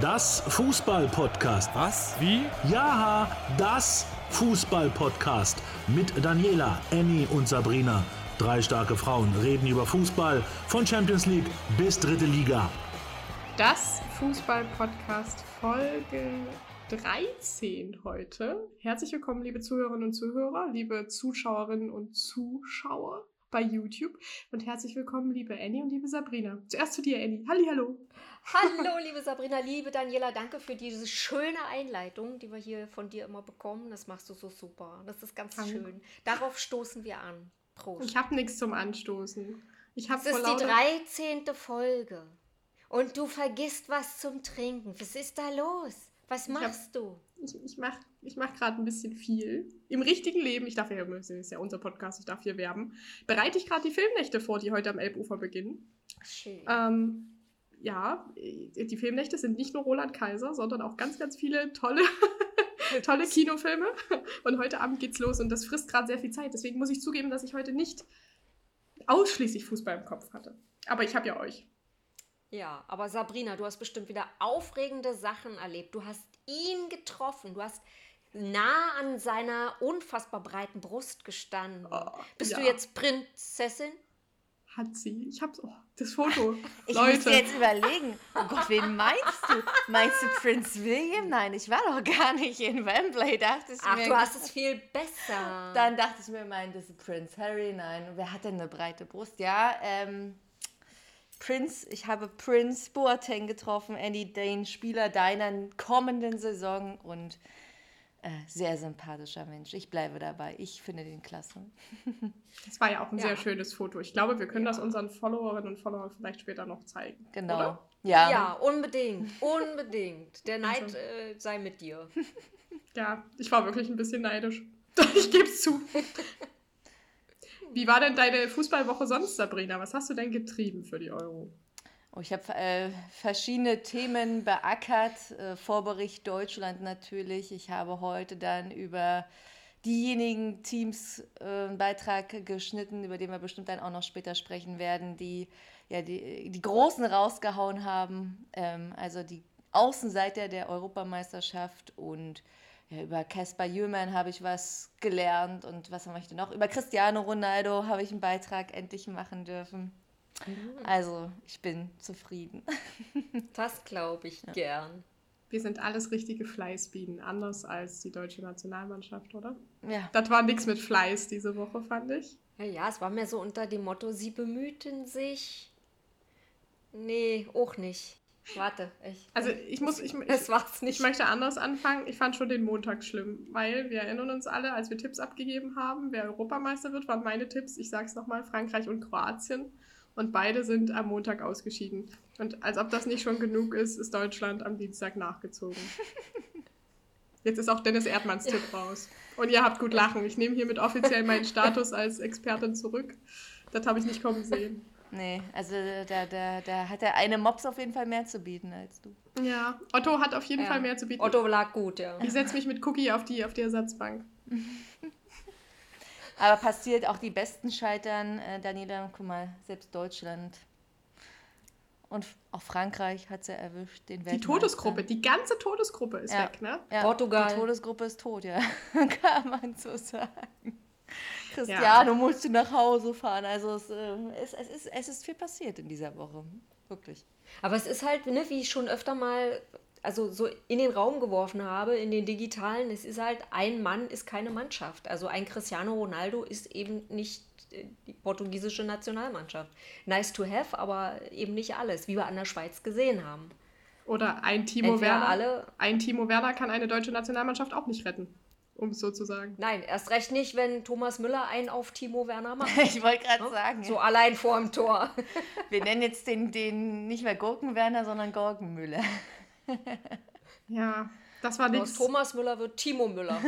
Das Fußball-Podcast. Was? Wie? Ja, das Fußball-Podcast. Mit Daniela, Annie und Sabrina. Drei starke Frauen reden über Fußball von Champions League bis dritte Liga. Das Fußball-Podcast Folge 13 heute. Herzlich willkommen, liebe Zuhörerinnen und Zuhörer, liebe Zuschauerinnen und Zuschauer bei YouTube und herzlich willkommen, liebe Annie und liebe Sabrina. Zuerst zu dir, Annie. Halli, hallo. Hallo, liebe Sabrina, liebe Daniela, danke für diese schöne Einleitung, die wir hier von dir immer bekommen. Das machst du so super. Das ist ganz Danke. schön. Darauf stoßen wir an. Prost. Ich habe nichts zum Anstoßen. Ich habe Es ist die 13. Folge. Und du vergisst was zum Trinken. Was ist da los? Was hab- machst du? Ich, ich mache ich mach gerade ein bisschen viel. Im richtigen Leben, ich darf ja, das ist ja unser Podcast, ich darf hier werben, bereite ich gerade die Filmnächte vor, die heute am Elbufer beginnen. Schön. Ähm, ja, äh, die Filmnächte sind nicht nur Roland Kaiser, sondern auch ganz, ganz viele tolle, tolle Kinofilme. Und heute Abend geht's los und das frisst gerade sehr viel Zeit. Deswegen muss ich zugeben, dass ich heute nicht ausschließlich Fußball im Kopf hatte. Aber ich habe ja euch. Ja, aber Sabrina, du hast bestimmt wieder aufregende Sachen erlebt. Du hast ihn getroffen. Du hast nah an seiner unfassbar breiten Brust gestanden. Oh, Bist ja. du jetzt Prinzessin? Hat sie. Ich hab's. Oh, das Foto. Ich Leute. muss jetzt überlegen. Oh Gott, wen meinst du? Meinst du Prince William? Nein, ich war doch gar nicht in Wembley, dachte ich Ach, mir. du hast es viel besser. Dann dachte ich mir, meint das ist Prince Harry? Nein, wer hat denn eine breite Brust? Ja, ähm, Prince, ich habe Prince Boateng getroffen, Andy Dane, Spieler deiner kommenden Saison und äh, sehr sympathischer Mensch. Ich bleibe dabei. Ich finde den klasse. Das war ja auch ein Ja. sehr schönes Foto. Ich glaube, wir können Ja. das unseren Followerinnen und Followern vielleicht später noch zeigen. Genau. Oder? Ja. ja, unbedingt. Unbedingt. Der Neid Also. äh, sei mit dir. Ja, ich war wirklich ein bisschen neidisch. Ich gebe es zu. Wie war denn deine Fußballwoche sonst, Sabrina? Was hast du denn getrieben für die Euro? Oh, ich habe äh, verschiedene Themen beackert. Äh, Vorbericht Deutschland natürlich. Ich habe heute dann über diejenigen Teams äh, einen Beitrag geschnitten, über den wir bestimmt dann auch noch später sprechen werden, die ja die, die Großen rausgehauen haben. Ähm, also die Außenseiter der Europameisterschaft und ja, über Caspar Jüllmann habe ich was gelernt und was möchte ich noch? Über Cristiano Ronaldo habe ich einen Beitrag endlich machen dürfen. Also, ich bin zufrieden. Das glaube ich gern. Wir sind alles richtige Fleißbienen, anders als die deutsche Nationalmannschaft, oder? Ja, Das war nichts mit Fleiß diese Woche, fand ich. Ja, ja, es war mehr so unter dem Motto, sie bemühten sich. Nee, auch nicht. Warte, ich. Also ich muss, ich, ich, Das war's ich nicht. möchte anders anfangen. Ich fand schon den Montag schlimm, weil wir erinnern uns alle, als wir Tipps abgegeben haben, wer Europameister wird, waren meine Tipps, ich sag's nochmal, Frankreich und Kroatien. Und beide sind am Montag ausgeschieden. Und als ob das nicht schon genug ist, ist Deutschland am Dienstag nachgezogen. Jetzt ist auch Dennis Erdmanns Tipp raus. Und ihr habt gut lachen. Ich nehme hiermit offiziell meinen Status als Expertin zurück. Das habe ich nicht kommen sehen. Nee, also da, da, da hat der eine Mops auf jeden Fall mehr zu bieten als du. Ja, Otto hat auf jeden Ja. Fall mehr zu bieten. Otto lag gut, ja. Ich setze mich mit Cookie auf die, auf die Ersatzbank. Aber passiert auch die Besten scheitern, äh, Daniela, guck mal, selbst Deutschland. Und auch Frankreich hat sie erwischt, den Die. Todesgruppe, die ganze Todesgruppe ist Ja. weg, ne? Ja, Portugal. Die Todesgruppe ist tot, ja. Kann man so sagen. Cristiano musste nach Hause fahren. Also es, äh, es, es, ist, es ist viel passiert in dieser Woche. Wirklich. Aber es ist halt, ne, wie ich schon öfter mal also so in den Raum geworfen habe, in den digitalen, es ist halt, ein Mann ist keine Mannschaft. Also ein Cristiano Ronaldo ist eben nicht äh, die portugiesische Nationalmannschaft. Nice to have, aber eben nicht alles, wie wir an der Schweiz gesehen haben. Oder ein Timo Entweder Werner. alle- Ein Timo Werner kann eine deutsche Nationalmannschaft auch nicht retten, um es so zu sagen. Nein, erst recht nicht, wenn Thomas Müller einen auf Timo Werner macht. Ich wollte gerade sagen, So allein vorm Tor. wir nennen jetzt den, den nicht mehr Gurkenwerner, sondern Gurkenmüller. Ja, das war Aus nichts. Thomas Müller wird Timo Müller.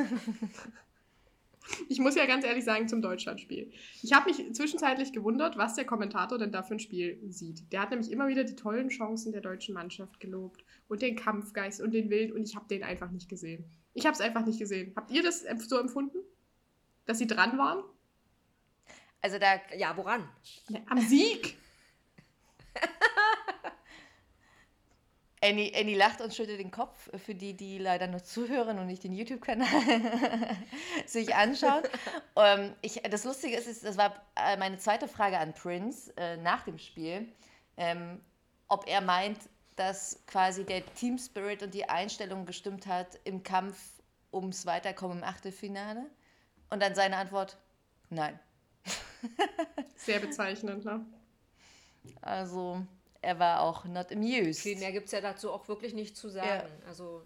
Ich muss ja ganz ehrlich sagen zum Deutschlandspiel. Ich habe mich zwischenzeitlich gewundert, was der Kommentator denn da für ein Spiel sieht. Der hat nämlich immer wieder die tollen Chancen der deutschen Mannschaft gelobt und den Kampfgeist und den Willen und ich habe den einfach nicht gesehen. Ich habe es einfach nicht gesehen. Habt ihr das so empfunden? Dass sie dran waren? Also da Ja, woran? Am Sieg? Annie, Annie lacht und schüttelt den Kopf, für die, die leider nur zuhören und nicht den YouTube-Kanal sich anschauen. ähm, ich, das Lustige ist, das war äh, meine zweite Frage an Prince äh, nach dem Spiel, ähm, ob er meint, dass quasi der Team Spirit und die Einstellung gestimmt hat im Kampf ums Weiterkommen im Achtelfinale. Und dann seine Antwort, nein. Sehr bezeichnend, ne? Also, er war auch not amused. Viel mehr gibt es ja dazu auch wirklich nicht zu sagen. Ja. Also,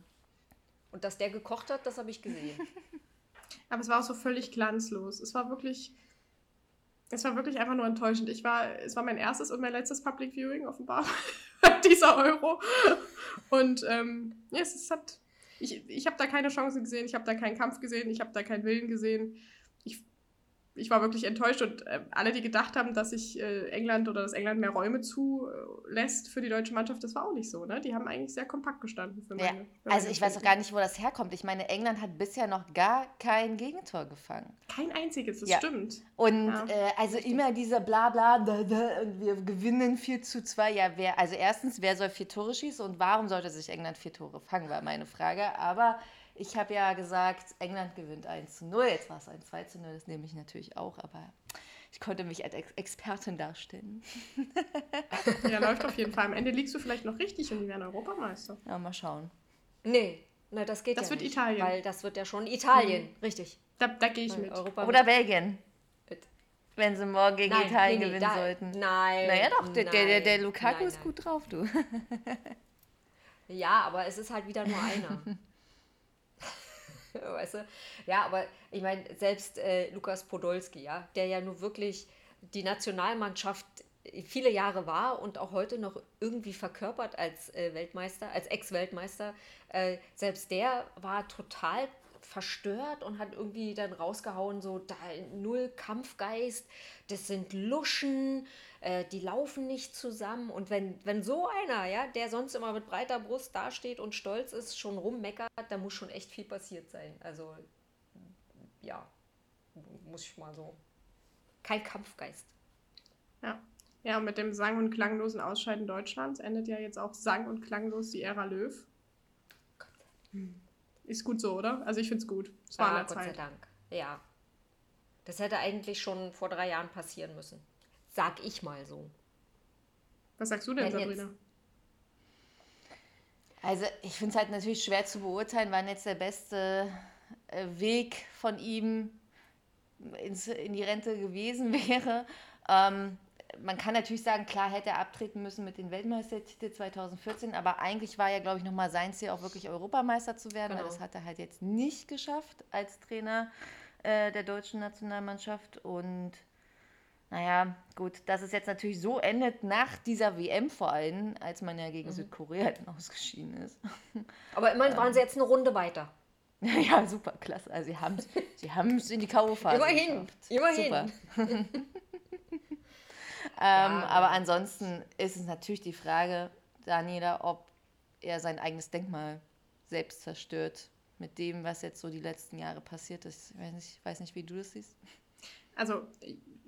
und dass der gekocht hat, das habe ich gesehen. Aber es war auch so völlig glanzlos. Es war wirklich, es war wirklich einfach nur enttäuschend. Ich war, es war mein erstes und mein letztes Public Viewing offenbar dieser Euro. Und ähm, ja, es, hat, ich, ich habe da keine Chance gesehen, ich habe da keinen Kampf gesehen, ich habe da keinen Willen gesehen ich war wirklich enttäuscht und äh, alle, die gedacht haben, dass sich äh, England oder dass England mehr Räume zulässt für die deutsche Mannschaft, das war auch nicht so. Ne? Die haben eigentlich sehr kompakt gestanden. Für meine, ja, also ich weiß auch gar nicht, wo das herkommt. Ich meine, England hat bisher noch gar kein Gegentor gefangen. Kein einziges, das ja. stimmt. Und ja. äh, also immer dieser Blabla, da, da, und wir gewinnen 4 zu 2. Ja, wer, also erstens, wer soll vier Tore schießen und warum sollte sich England vier Tore fangen, war meine Frage. Aber ich habe ja gesagt, England gewinnt 1 zu 0. Jetzt war es ein 2 zu 0, das nehme ich natürlich auch, aber ich konnte mich als Ex Expertin darstellen. ja, läuft auf jeden Fall. Am Ende liegst du vielleicht noch richtig und die werden Europameister. Ja, mal schauen. Nee, na, das geht das ja wird nicht, Italien. Weil das wird ja schon Italien, mhm. richtig. Da, da gehe ich mit. Europa Oder Belgien. Wenn sie morgen gegen nein, Italien nee, nee, gewinnen da, sollten. Nein. Naja, doch, der, nein, der, der, Lukaku nein, ist gut drauf, du. ja, aber es ist halt wieder nur einer. weißt du? Ja, aber ich meine, selbst äh, Lukas Podolski, ja, der ja nun wirklich die Nationalmannschaft viele Jahre war und auch heute noch irgendwie verkörpert als äh, Weltmeister, als Ex-Weltmeister, äh, selbst der war total verstört und hat irgendwie dann rausgehauen, so da null Kampfgeist, das sind Luschen, äh, die laufen nicht zusammen. Und wenn, wenn so einer, ja, der sonst immer mit breiter Brust dasteht und stolz ist, schon rummeckert, da muss schon echt viel passiert sein. Also, ja, muss ich mal so. Kein Kampfgeist. Ja. Ja, und mit dem sang- und klanglosen Ausscheiden Deutschlands endet ja jetzt auch sang- und klanglos die Ära Löw. Hm. Ist gut so, oder? Also ich finde es gut. Es war ja, Gott Zeit. sei Dank. Ja. Das hätte eigentlich schon vor drei Jahren passieren müssen. Sag ich mal so. Was sagst du denn, Wenn Sabrina? Also ich finde es halt natürlich schwer zu beurteilen, wann jetzt der beste äh, Weg von ihm ins, in die Rente gewesen wäre. Ähm, man kann natürlich sagen, klar hätte er abtreten müssen mit den Weltmeistertitel 2014, aber eigentlich war ja, glaube ich, nochmal sein Ziel, auch wirklich Europameister zu werden, genau. weil das hat er halt jetzt nicht geschafft als Trainer äh, der deutschen Nationalmannschaft. Und naja, gut, dass es jetzt natürlich so endet nach dieser WM vor allem, als man ja gegen mhm. Südkorea dann ausgeschieden ist. Aber immerhin waren sie jetzt eine Runde weiter. Ja, super, klasse. Also sie haben es sie in die K.O.-Phase Immerhin, geschafft. immerhin. ähm, ja, aber ansonsten ist es natürlich die Frage, Daniela, ob er sein eigenes Denkmal selbst zerstört mit dem, was jetzt so die letzten Jahre passiert ist. Ich weiß nicht, weiß nicht wie du das siehst. Also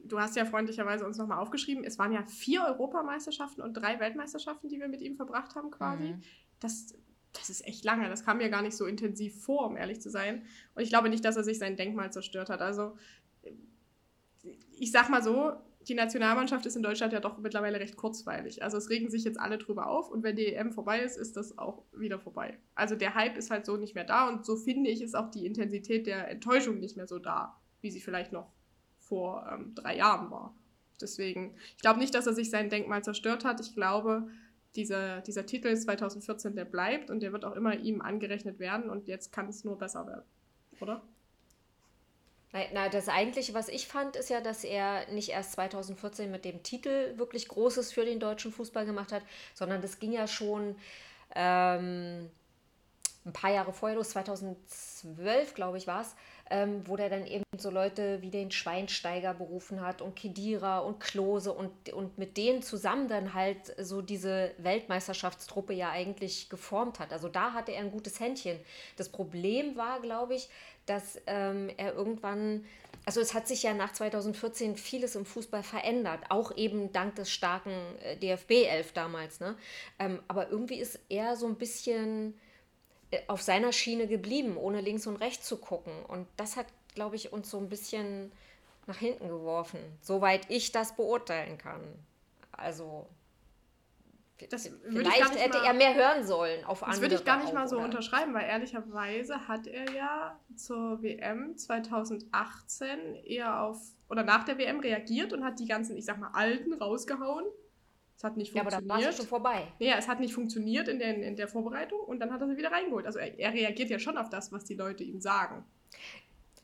du hast ja freundlicherweise uns nochmal aufgeschrieben, es waren ja vier Europameisterschaften und drei Weltmeisterschaften, die wir mit ihm verbracht haben quasi. Mhm. Das, das ist echt lange. Das kam mir gar nicht so intensiv vor, um ehrlich zu sein. Und ich glaube nicht, dass er sich sein Denkmal zerstört hat. Also ich sag mal so, die Nationalmannschaft ist in Deutschland ja doch mittlerweile recht kurzweilig. Also es regen sich jetzt alle drüber auf und wenn die EM vorbei ist, ist das auch wieder vorbei. Also der Hype ist halt so nicht mehr da und so finde ich, ist auch die Intensität der Enttäuschung nicht mehr so da, wie sie vielleicht noch vor ähm, drei Jahren war. Deswegen, ich glaube nicht, dass er sich sein Denkmal zerstört hat. Ich glaube, dieser, dieser Titel 2014, der bleibt und der wird auch immer ihm angerechnet werden und jetzt kann es nur besser werden, oder? Na, das Eigentliche, was ich fand, ist ja, dass er nicht erst 2014 mit dem Titel wirklich Großes für den deutschen Fußball gemacht hat, sondern das ging ja schon ähm, ein paar Jahre vorher los, 2012, glaube ich, war es, ähm, wo der dann eben so Leute wie den Schweinsteiger berufen hat und Kedira und Klose und, und mit denen zusammen dann halt so diese Weltmeisterschaftstruppe ja eigentlich geformt hat. Also da hatte er ein gutes Händchen. Das Problem war, glaube ich, dass ähm, er irgendwann also es hat sich ja nach 2014 vieles im Fußball verändert, auch eben dank des starken äh, DFB-11 damals. Ne? Ähm, aber irgendwie ist er so ein bisschen auf seiner Schiene geblieben, ohne links und rechts zu gucken. Und das hat, glaube ich, uns so ein bisschen nach hinten geworfen, soweit ich das beurteilen kann. Also das Vielleicht hätte mal, er mehr hören sollen auf andere. Das würde ich gar nicht mal so oder? unterschreiben, weil ehrlicherweise hat er ja zur WM 2018 eher auf oder nach der WM reagiert und hat die ganzen, ich sag mal, alten rausgehauen. Es hat nicht funktioniert. Ja, aber da war es schon vorbei. Ja, es hat nicht funktioniert in der, in der Vorbereitung und dann hat er sie wieder reingeholt. Also er, er reagiert ja schon auf das, was die Leute ihm sagen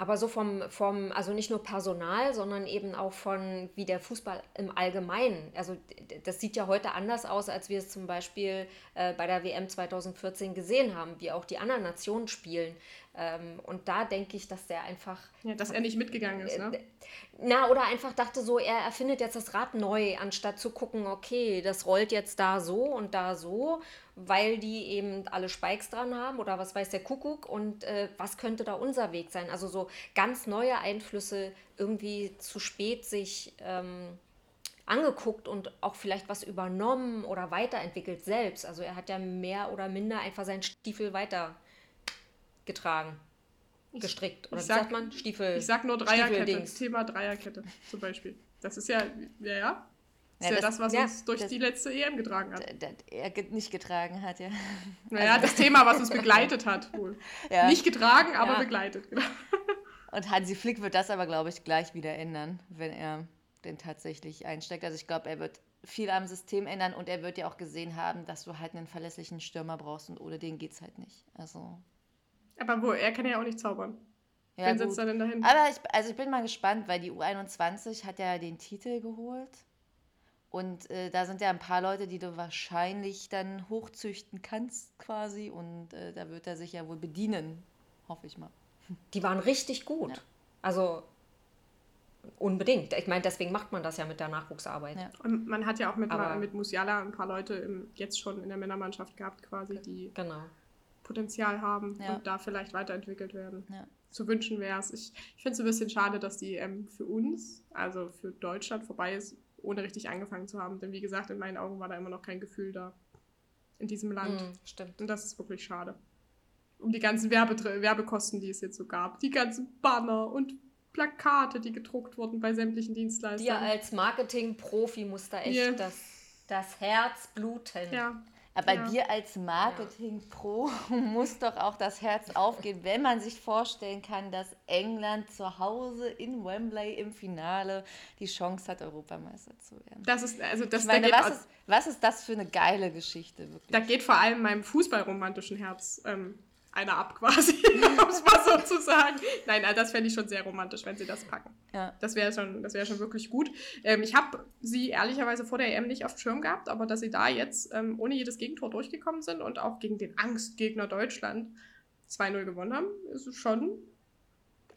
aber so vom, vom, also nicht nur Personal, sondern eben auch von wie der Fußball im Allgemeinen. Also das sieht ja heute anders aus, als wir es zum Beispiel äh, bei der WM 2014 gesehen haben, wie auch die anderen Nationen spielen. Ähm, und da denke ich, dass der einfach. Ja, dass er nicht mitgegangen ist, ne? Äh, na, oder einfach dachte so, er erfindet jetzt das Rad neu, anstatt zu gucken, okay, das rollt jetzt da so und da so, weil die eben alle Spikes dran haben oder was weiß der Kuckuck und äh, was könnte da unser Weg sein? Also so ganz neue Einflüsse irgendwie zu spät sich. Ähm, angeguckt und auch vielleicht was übernommen oder weiterentwickelt selbst. Also er hat ja mehr oder minder einfach seinen Stiefel weiter getragen. Gestrickt. Oder wie sag, sagt man? Stiefel. Ich sag nur Dreierkette. Thema Dreierkette zum Beispiel. Das ist ja, ja, ja. Das ja, ist ja das, das was ja, uns durch das, die letzte EM getragen hat. Er nicht getragen hat, ja. Naja, also, das Thema, was uns begleitet hat, wohl. Ja. Nicht getragen, aber begleitet. Genau. Und Hansi Flick wird das aber, glaube ich, gleich wieder ändern, wenn er den tatsächlich einsteckt. Also ich glaube, er wird viel am System ändern und er wird ja auch gesehen haben, dass du halt einen verlässlichen Stürmer brauchst und ohne den geht es halt nicht. Also aber wo, er kann ja auch nicht zaubern. Ja, Wen setzt er denn dahin? Aber ich, also ich bin mal gespannt, weil die U21 hat ja den Titel geholt. Und äh, da sind ja ein paar Leute, die du wahrscheinlich dann hochzüchten kannst, quasi. Und äh, da wird er sich ja wohl bedienen, hoffe ich mal. Die waren richtig gut. Ja. Also unbedingt. Ich meine, deswegen macht man das ja mit der Nachwuchsarbeit. Ja. Und man hat ja auch mit, mit Musiala ein paar Leute im, jetzt schon in der Männermannschaft gehabt, quasi, die genau. Potenzial haben ja. und da vielleicht weiterentwickelt werden. Ja. Zu wünschen wäre es. Ich, ich finde es ein bisschen schade, dass die EM für uns, also für Deutschland, vorbei ist, ohne richtig angefangen zu haben. Denn wie gesagt, in meinen Augen war da immer noch kein Gefühl da in diesem Land. Mm, stimmt. Und das ist wirklich schade. Um die ganzen Werbe Werbekosten, die es jetzt so gab. Die ganzen Banner und Plakate, die gedruckt wurden bei sämtlichen Dienstleistern. Ja, als Marketing-Profi muss da echt yeah. das, das Herz bluten. Ja, aber ja. dir als Marketing-Pro muss doch auch das Herz aufgehen, wenn man sich vorstellen kann, dass England zu Hause in Wembley im Finale die Chance hat, Europameister zu werden. Das ist, also das, ich meine, da was, ist, was ist das für eine geile Geschichte? Wirklich? Da geht vor allem meinem fußballromantischen Herz ähm, einer ab quasi, um es mal so zu sagen. Nein, also das fände ich schon sehr romantisch, wenn sie das packen. Ja. Das wäre schon, wär schon wirklich gut. Ähm, ich habe sie ehrlicherweise vor der EM nicht auf dem Schirm gehabt, aber dass sie da jetzt ähm, ohne jedes Gegentor durchgekommen sind und auch gegen den Angstgegner Deutschland 2-0 gewonnen haben, ist schon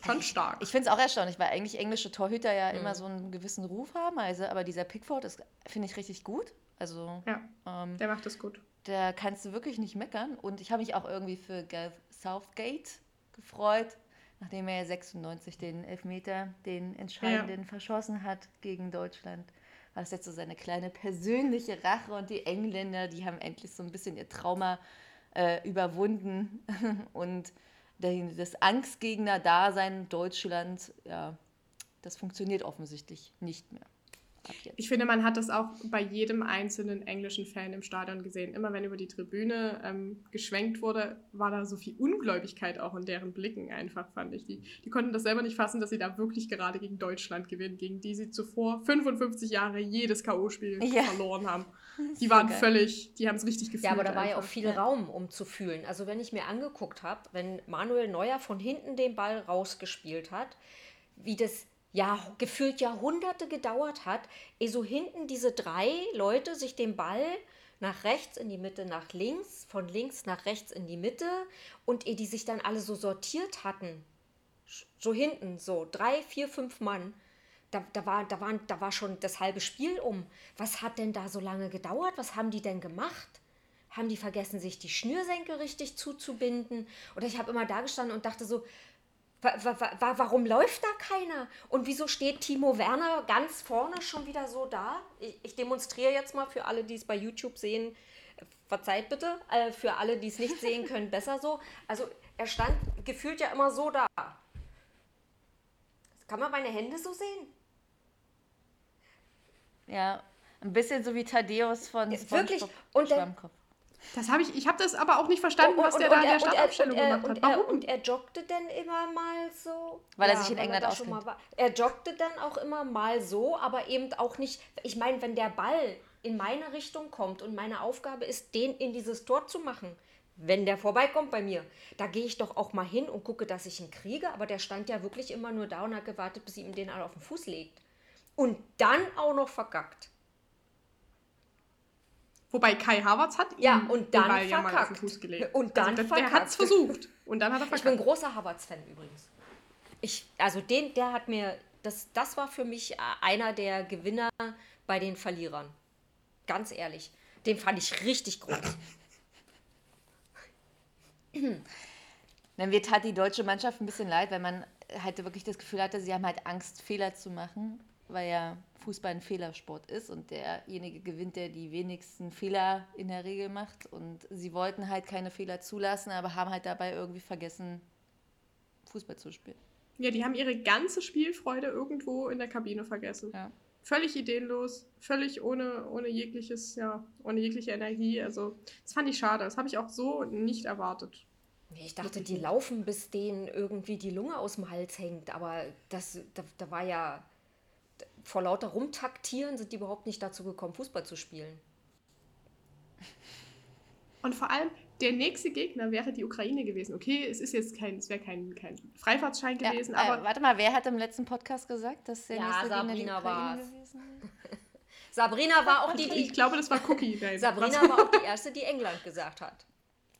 schon stark. Ich finde es auch erstaunlich, weil eigentlich englische Torhüter ja mhm. immer so einen gewissen Ruf haben. Also, aber dieser Pickford ist, finde ich, richtig gut. Also, ja, ähm, der macht es gut da kannst du wirklich nicht meckern. Und ich habe mich auch irgendwie für Gareth Southgate gefreut, nachdem er ja 96 den Elfmeter, den entscheidenden, ja. verschossen hat gegen Deutschland. War das jetzt so seine kleine persönliche Rache und die Engländer, die haben endlich so ein bisschen ihr Trauma äh, überwunden und das Angstgegner-Dasein Deutschland, ja, das funktioniert offensichtlich nicht mehr. Ich finde, man hat das auch bei jedem einzelnen englischen Fan im Stadion gesehen. Immer wenn über die Tribüne ähm, geschwenkt wurde, war da so viel Ungläubigkeit auch in deren Blicken einfach, fand ich. Die, die konnten das selber nicht fassen, dass sie da wirklich gerade gegen Deutschland gewinnen, gegen die sie zuvor 55 Jahre jedes K.O.-Spiel ja. verloren haben. Die waren geil. völlig, die haben es richtig gefühlt. Ja, aber da war einfach. ja auch viel Raum, um zu fühlen. Also wenn ich mir angeguckt habe, wenn Manuel Neuer von hinten den Ball rausgespielt hat, wie das ja, gefühlt Jahrhunderte gedauert hat, ehe so hinten diese drei Leute sich den Ball nach rechts in die Mitte, nach links, von links nach rechts in die Mitte und ehe die sich dann alle so sortiert hatten, so hinten, so drei, vier, fünf Mann, da, da, war, da, waren, da war schon das halbe Spiel um. Was hat denn da so lange gedauert? Was haben die denn gemacht? Haben die vergessen, sich die Schnürsenkel richtig zuzubinden? Oder ich habe immer da gestanden und dachte so, warum läuft da keiner? Und wieso steht Timo Werner ganz vorne schon wieder so da? Ich, demonstriere jetzt mal für alle, die es bei YouTube sehen. Verzeiht bitte, äh, für alle, die es nicht sehen können, besser so. Also er stand gefühlt ja immer so da. Kann man meine Hände so sehen? Ja, ein bisschen so wie Thaddeus von Wirklich. Und Schwammkopf. Das habe ich, ich habe das aber auch nicht verstanden, und, was der da in der Startaufstellung gemacht hat. Warum? Und er joggte dann immer mal so. Weil ja, er sich in England auskennt. Er joggte dann auch immer mal so, aber eben auch nicht. Ich meine, wenn der Ball in meine Richtung kommt und meine Aufgabe ist, den in dieses Tor zu machen, wenn der vorbeikommt bei mir, da gehe ich doch auch mal hin und gucke, dass ich ihn kriege. Aber der stand ja wirklich immer nur da und hat gewartet, bis ihm den alle auf den Fuß legt und dann auch noch verkackt. Wobei Kai Havertz hat ja, und dann den Ball ja mal auf den Fuß gelegt. Und dann also, der hat es versucht. Und dann hat er verkackt. Ich bin großer Havertz-Fan übrigens. Ich, also den, der hat mir, das, das war für mich einer der Gewinner bei den Verlierern. Ganz ehrlich. Den fand ich richtig groß. Dann wird halt die deutsche Mannschaft ein bisschen leid, weil man halt wirklich das Gefühl hatte, sie haben halt Angst, Fehler zu machen weil ja Fußball ein Fehlersport ist und derjenige gewinnt, der die wenigsten Fehler in der Regel macht. Und sie wollten halt keine Fehler zulassen, aber haben halt dabei irgendwie vergessen, Fußball zu spielen. Ja, die haben ihre ganze Spielfreude irgendwo in der Kabine vergessen. Ja. Völlig ideenlos, völlig ohne, ohne jegliches, ja, ohne jegliche Energie. Also, das fand ich schade. Das habe ich auch so nicht erwartet. Ich dachte, die laufen, bis denen irgendwie die Lunge aus dem Hals hängt. Aber das, da, da war ja vor lauter Rumtaktieren sind die überhaupt nicht dazu gekommen, Fußball zu spielen. Und vor allem, der nächste Gegner wäre die Ukraine gewesen. Okay, es ist jetzt kein, es wäre kein, kein Freifahrtschein gewesen, ja, äh, aber. Warte mal, wer hat im letzten Podcast gesagt, dass der ja, nächste Sabrina Gegner die Ukraine gewesen Sabrina war auch die, die. Ich glaube, das war Cookie. Nein, Sabrina war auch die erste, die England gesagt hat.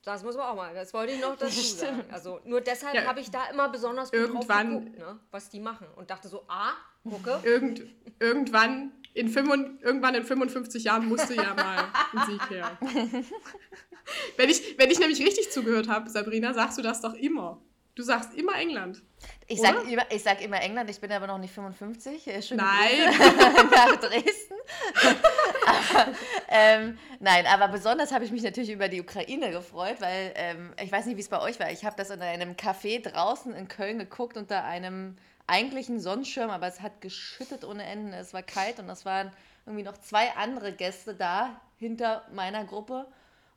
Das muss man auch mal, das wollte ich noch dazu sagen. Also nur deshalb ja, habe ich da immer besonders gut irgendwann, geguckt, ne, was die machen. Und dachte so, ah, gucke. Irgend, irgendwann, in 55, irgendwann in 55 Jahren musste ja mal ein Sieg her. wenn, ich, wenn ich nämlich richtig zugehört habe, Sabrina, sagst du das doch immer. Du sagst immer England. Ich sag, immer, ich sag immer England, ich bin aber noch nicht 55. Schöne nein. nach Dresden. aber, ähm, nein, aber besonders habe ich mich natürlich über die Ukraine gefreut, weil ähm, ich weiß nicht, wie es bei euch war. Ich habe das in einem Café draußen in Köln geguckt unter einem eigentlichen Sonnenschirm, aber es hat geschüttet ohne Ende. Es war kalt und es waren irgendwie noch zwei andere Gäste da hinter meiner Gruppe.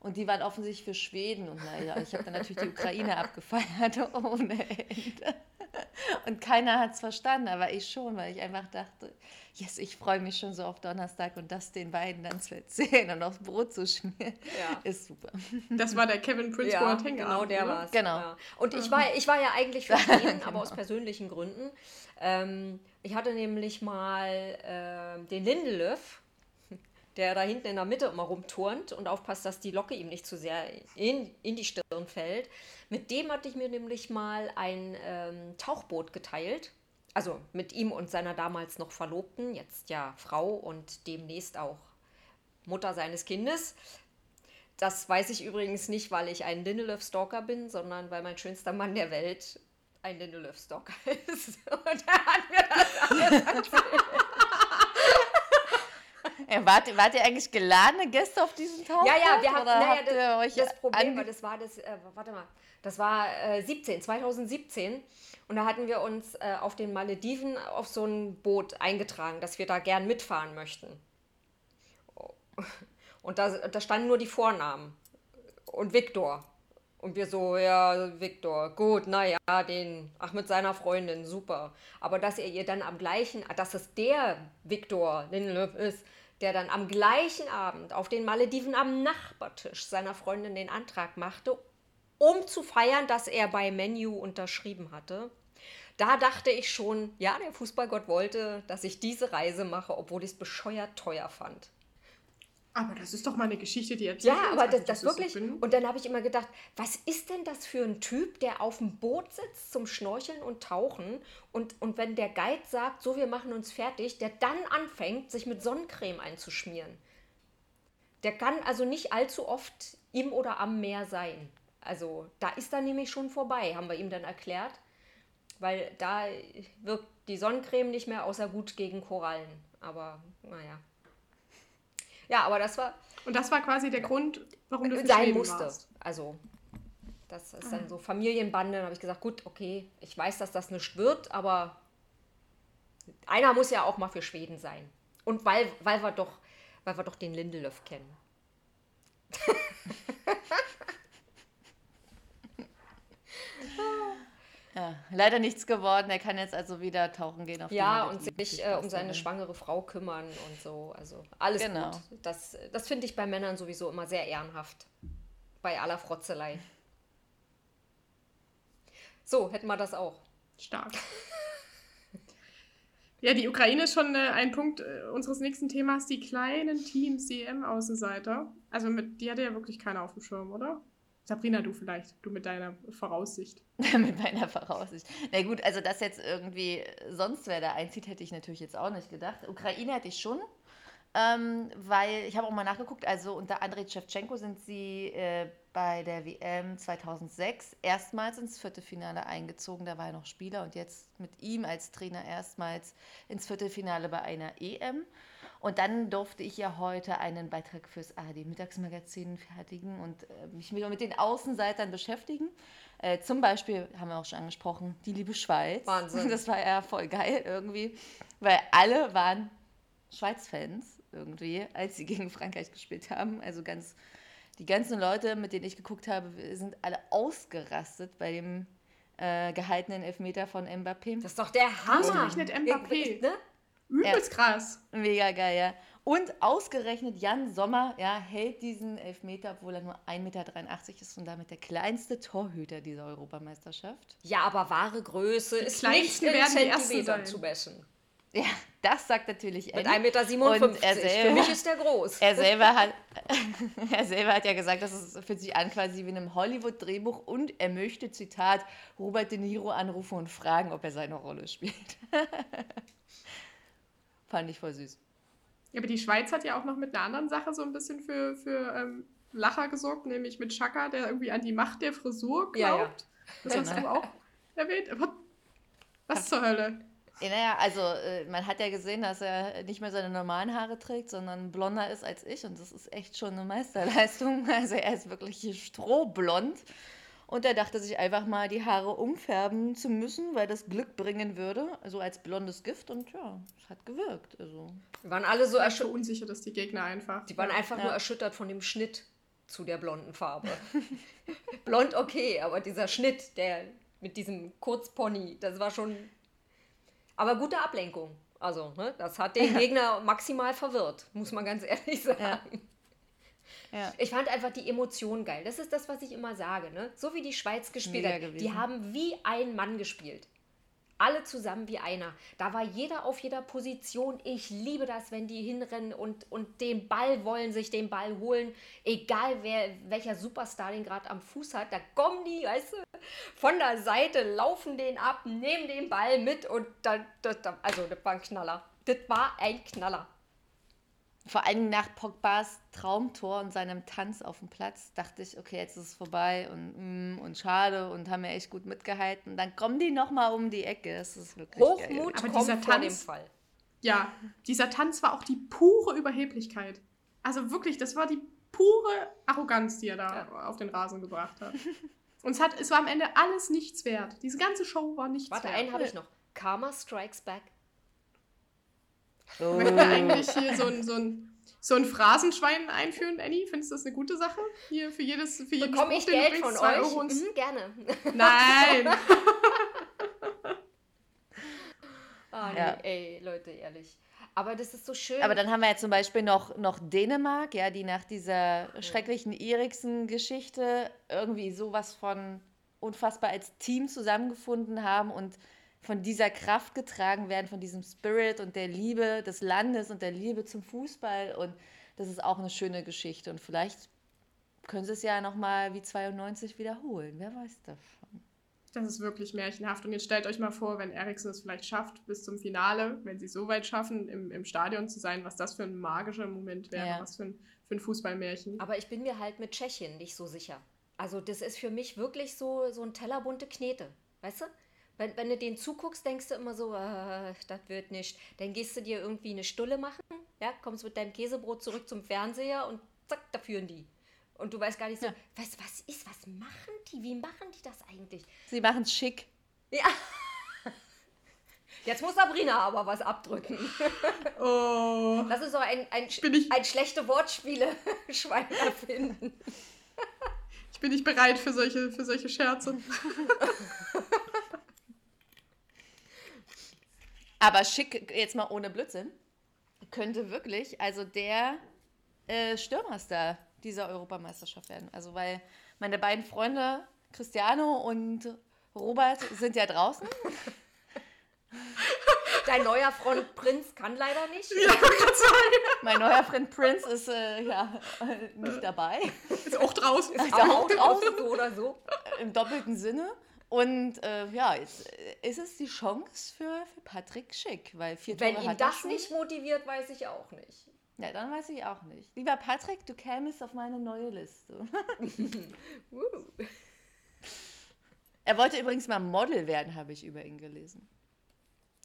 Und die waren offensichtlich für Schweden. Und naja, ich habe dann natürlich die Ukraine abgefeiert ohne Ende. Und keiner hat es verstanden, aber ich schon, weil ich einfach dachte, yes, ich freue mich schon so auf Donnerstag und das den beiden dann zu erzählen und aufs Brot zu schmieren, ja. ist super. Das war der Kevin Prince ja, Boateng genau der war es. Genau. Ja. Und ich war, ich war ja eigentlich für Schweden, aber aus persönlichen Gründen. Ähm, ich hatte nämlich mal äh, den Lindelöf, der da hinten in der Mitte immer rumturnt und aufpasst, dass die Locke ihm nicht zu sehr in, in die Stirn fällt. Mit dem hatte ich mir nämlich mal ein ähm, Tauchboot geteilt. Also mit ihm und seiner damals noch Verlobten, jetzt ja Frau und demnächst auch Mutter seines Kindes. Das weiß ich übrigens nicht, weil ich ein Lindelöf-Stalker bin, sondern weil mein schönster Mann der Welt ein Lindelöf-Stalker ist. Und er hat mir das alles erzählt. Ja, wart, wart, ihr eigentlich geladene Gäste auf diesem Tauchboot? Ja, ja, wir haben, naja, das, das Problem war, das war das, äh, warte mal, das war äh, 17, 2017 und da hatten wir uns äh, auf den Malediven auf so ein Boot eingetragen, dass wir da gern mitfahren möchten. Und da, da standen nur die Vornamen und Viktor. Und wir so, ja, Viktor, gut, naja, den, ach, mit seiner Freundin, super. Aber dass er ihr dann am gleichen, dass es der Viktor ist, der dann am gleichen Abend auf den Malediven am Nachbartisch seiner Freundin den Antrag machte, um zu feiern, dass er bei Menu unterschrieben hatte. Da dachte ich schon, ja, der Fußballgott wollte, dass ich diese Reise mache, obwohl ich es bescheuert teuer fand. Aber das ist doch mal eine Geschichte, die erzählt Ja, aber das, das wirklich. Und dann habe ich immer gedacht, was ist denn das für ein Typ, der auf dem Boot sitzt zum Schnorcheln und Tauchen und, und wenn der Guide sagt, so, wir machen uns fertig, der dann anfängt, sich mit Sonnencreme einzuschmieren. Der kann also nicht allzu oft im oder am Meer sein. Also da ist er nämlich schon vorbei, haben wir ihm dann erklärt. Weil da wirkt die Sonnencreme nicht mehr außer gut gegen Korallen. Aber naja. Ja, aber das war. Und das war quasi der Grund, warum du sein musste. Warst. Also, das ist dann so Familienbande. Dann habe ich gesagt, gut, okay, ich weiß, dass das nicht wird, aber einer muss ja auch mal für Schweden sein. Und weil, weil wir doch, weil wir doch den Lindelöf kennen. Ja, leider nichts geworden. Er kann jetzt also wieder tauchen gehen auf Ja, und sich äh, um seine schwangere Frau kümmern und so. Also alles genau. gut. Das, das finde ich bei Männern sowieso immer sehr ehrenhaft. Bei aller Frotzelei. So, hätten wir das auch. Stark. ja, die Ukraine ist schon äh, ein Punkt äh, unseres nächsten Themas. Die kleinen Teams, die EM-Außenseiter. Also mit, die hatte ja wirklich keiner auf dem Schirm, oder? Sabrina, du vielleicht, du mit deiner Voraussicht. mit meiner Voraussicht. Na gut, also dass jetzt irgendwie sonst wer da einzieht, hätte ich natürlich jetzt auch nicht gedacht. Ukraine hätte ich schon, ähm, weil ich habe auch mal nachgeguckt, also unter Andrei Shevchenko sind sie äh, bei der WM 2006 erstmals ins Viertelfinale eingezogen. Da war er noch Spieler und jetzt mit ihm als Trainer erstmals ins Viertelfinale bei einer EM. Und dann durfte ich ja heute einen Beitrag fürs ARD Mittagsmagazin fertigen und äh, mich wieder mit den Außenseitern beschäftigen. Äh, zum Beispiel haben wir auch schon angesprochen, die liebe Schweiz. Wahnsinn. Das war ja voll geil irgendwie, weil alle waren Schweiz-Fans irgendwie, als sie gegen Frankreich gespielt haben. Also ganz, die ganzen Leute, mit denen ich geguckt habe, sind alle ausgerastet bei dem äh, gehaltenen Elfmeter von Mbappé. Das ist doch der Hammer. Ausgerechnet Mbappé. Ne? Übelst ja. krass. Mega geil, ja. Und ausgerechnet Jan Sommer ja, hält diesen Elfmeter, obwohl er nur 1,83 Meter ist und damit der kleinste Torhüter dieser Europameisterschaft. Ja, aber wahre Größe die ist nicht in Zentimetern zu messen. Ja, das sagt natürlich Eddie. Mit 1,57 Meter. Und er selber, Für mich ist der groß. Er selber, hat, er selber hat ja gesagt, dass es fühlt sich an quasi wie in einem Hollywood-Drehbuch und er möchte, Zitat, Robert De Niro anrufen und fragen, ob er seine Rolle spielt. Fand ich voll süß. Ja, aber die Schweiz hat ja auch noch mit einer anderen Sache so ein bisschen für, für ähm, Lacher gesorgt, nämlich mit Chaka, der irgendwie an die Macht der Frisur glaubt. Ja, ja. Das hast du auch erwähnt. Was zur Hölle? Ja, naja, also äh, man hat ja gesehen, dass er nicht mehr seine normalen Haare trägt, sondern blonder ist als ich und das ist echt schon eine Meisterleistung. Also er ist wirklich strohblond. Und er dachte sich einfach mal, die Haare umfärben zu müssen, weil das Glück bringen würde, also als blondes Gift. Und ja, es hat gewirkt. Also. Die waren alle so erschüttert. unsicher, dass die Gegner einfach. Die waren einfach ja. nur erschüttert von dem Schnitt zu der blonden Farbe. Blond okay, aber dieser Schnitt, der mit diesem Kurzpony, das war schon. Aber gute Ablenkung. Also, ne, das hat den Gegner maximal verwirrt, muss man ganz ehrlich sagen. Ja. Ja. Ich fand einfach die Emotion geil. Das ist das, was ich immer sage. Ne? So wie die Schweiz gespielt Mega hat. Gewesen. Die haben wie ein Mann gespielt. Alle zusammen wie einer. Da war jeder auf jeder Position. Ich liebe das, wenn die hinrennen und, und den Ball wollen, sich den Ball holen. Egal wer, welcher Superstar den gerade am Fuß hat, da kommen die, weißt du, von der Seite, laufen den ab, nehmen den Ball mit und dann, also das war ein Knaller. Das war ein Knaller. Vor allem nach Pogbas Traumtor und seinem Tanz auf dem Platz dachte ich, okay, jetzt ist es vorbei und, mm, und schade und haben mir echt gut mitgehalten. Dann kommen die nochmal um die Ecke. Das ist wirklich Hochmut geil. Aber dieser Tanz, Ja, dieser Tanz war auch die pure Überheblichkeit. Also wirklich, das war die pure Arroganz, die er da ja. auf den Rasen gebracht hat. Und es, hat, es war am Ende alles nichts wert. Diese ganze Show war nichts Warte, wert. Warte, einen habe ich noch. Karma Strikes Back. Oh. Wenn wir eigentlich hier so ein, so ein so ein Phrasenschwein einführen, Annie? Findest du das eine gute Sache? Hier für jedes für jeden Bekomme ich Geld von euch? Euro mhm, gerne. Nein. oh, nee, ja. ey, Leute, ehrlich. Aber das ist so schön. Aber dann haben wir ja zum Beispiel noch, noch Dänemark, ja, die nach dieser schrecklichen Eriksen-Geschichte irgendwie sowas von unfassbar als Team zusammengefunden haben und von dieser Kraft getragen werden, von diesem Spirit und der Liebe des Landes und der Liebe zum Fußball und das ist auch eine schöne Geschichte. Und vielleicht können sie es ja nochmal wie 92 wiederholen. Wer weiß davon. Das ist wirklich märchenhaft. Und jetzt stellt euch mal vor, wenn Ericsson es vielleicht schafft, bis zum Finale, wenn sie so weit schaffen, im, im Stadion zu sein, was das für ein magischer Moment wäre, ja. was für ein, für ein Fußballmärchen. Aber ich bin mir halt mit Tschechien nicht so sicher. Also das ist für mich wirklich so, so ein Teller bunte Knete. Weißt du? Wenn, wenn du denen zuguckst, denkst du immer so, äh, das wird nicht. Dann gehst du dir irgendwie eine Stulle machen, ja, kommst mit deinem Käsebrot zurück zum Fernseher und zack, da führen die. Und du weißt gar nicht so, ja. was, was ist, was machen die? Wie machen die das eigentlich? Sie machen es schick. Ja. Jetzt muss Sabrina aber was abdrücken. Oh. Das ist so ein, ein, ein schlechte Wortspiele-Schwein erfinden. Ich bin nicht bereit für solche, für solche Scherze. Aber schick, jetzt mal ohne Blödsinn, könnte wirklich, also der äh, Stürmerstar dieser Europameisterschaft werden. Also weil meine beiden Freunde, Cristiano und Robert, sind ja draußen. Dein neuer Freund Prinz kann leider nicht. Ja. Mein neuer Freund Prinz ist äh, ja nicht dabei. Ist auch draußen. Ist, ist auch draußen, so oder so. Im doppelten Sinne. Und äh, ja, jetzt ist es die Chance für, für Patrick Schick, weil vier Wenn ihn das nicht motiviert, weiß ich auch nicht. Ja, dann weiß ich auch nicht. Lieber Patrick, du kämest auf meine neue Liste. er wollte übrigens mal Model werden, habe ich über ihn gelesen.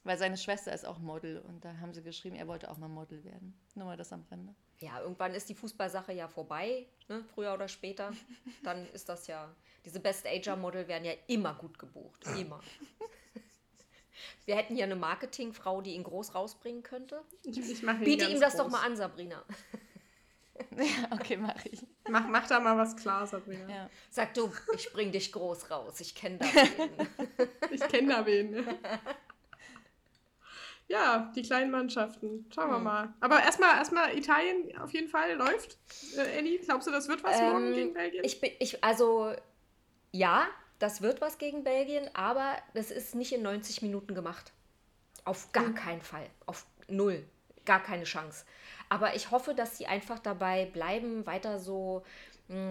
Weil seine Schwester ist auch Model und da haben sie geschrieben, er wollte auch mal Model werden. Nur mal das am Rande. Ja, irgendwann ist die Fußballsache ja vorbei, ne? früher oder später. Dann ist das ja, diese Best-Ager-Model werden ja immer gut gebucht. Immer. Wir hätten hier eine Marketingfrau, die ihn groß rausbringen könnte. Ich, ihn Biete ihm das groß. doch mal an, Sabrina. Ja, okay, mach ich. Mach, mach da mal was klar, Sabrina. Ja. Sag du, ich bring dich groß raus. Ich kenne da wen. ich kenne da wen. Ja, die kleinen Mannschaften. Schauen wir hm. mal. Aber erstmal erstmal Italien auf jeden Fall läuft. Äh, Ellie, glaubst du, das wird was ähm, morgen gegen Belgien? Ich bin, ich, also ja, das wird was gegen Belgien, aber das ist nicht in 90 Minuten gemacht. Auf gar mhm. keinen Fall. Auf null. Gar keine Chance. Aber ich hoffe, dass sie einfach dabei bleiben, weiter so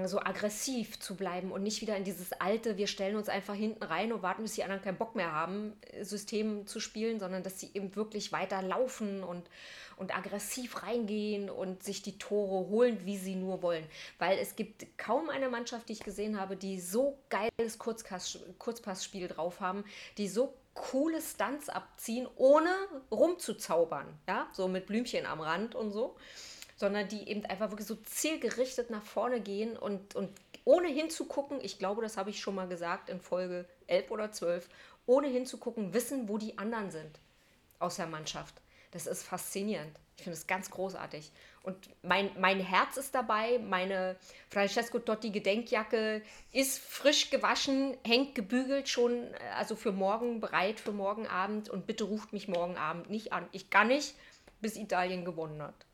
so aggressiv zu bleiben und nicht wieder in dieses alte, wir stellen uns einfach hinten rein und warten, bis die anderen keinen Bock mehr haben, äh, System zu spielen, sondern dass sie eben wirklich weiter laufen und, und aggressiv reingehen und sich die Tore holen, wie sie nur wollen. Weil es gibt kaum eine Mannschaft, die ich gesehen habe, die so geiles Kurzpass, Kurzpassspiel drauf haben, die so coole Stunts abziehen, ohne rumzuzaubern. Ja, so mit Blümchen am Rand und so sondern die eben einfach wirklich so zielgerichtet nach vorne gehen und, und ohne hinzugucken, ich glaube, das habe ich schon mal gesagt in Folge 11 oder 12, ohne hinzugucken, wissen, wo die anderen sind aus der Mannschaft. Das ist faszinierend. Ich finde es ganz großartig. Und mein, mein Herz ist dabei, meine Francesco Totti Gedenkjacke ist frisch gewaschen, hängt gebügelt schon, also für morgen bereit, für morgen Abend. Und bitte ruft mich morgen Abend nicht an. Ich kann nicht, bis Italien gewonnen hat.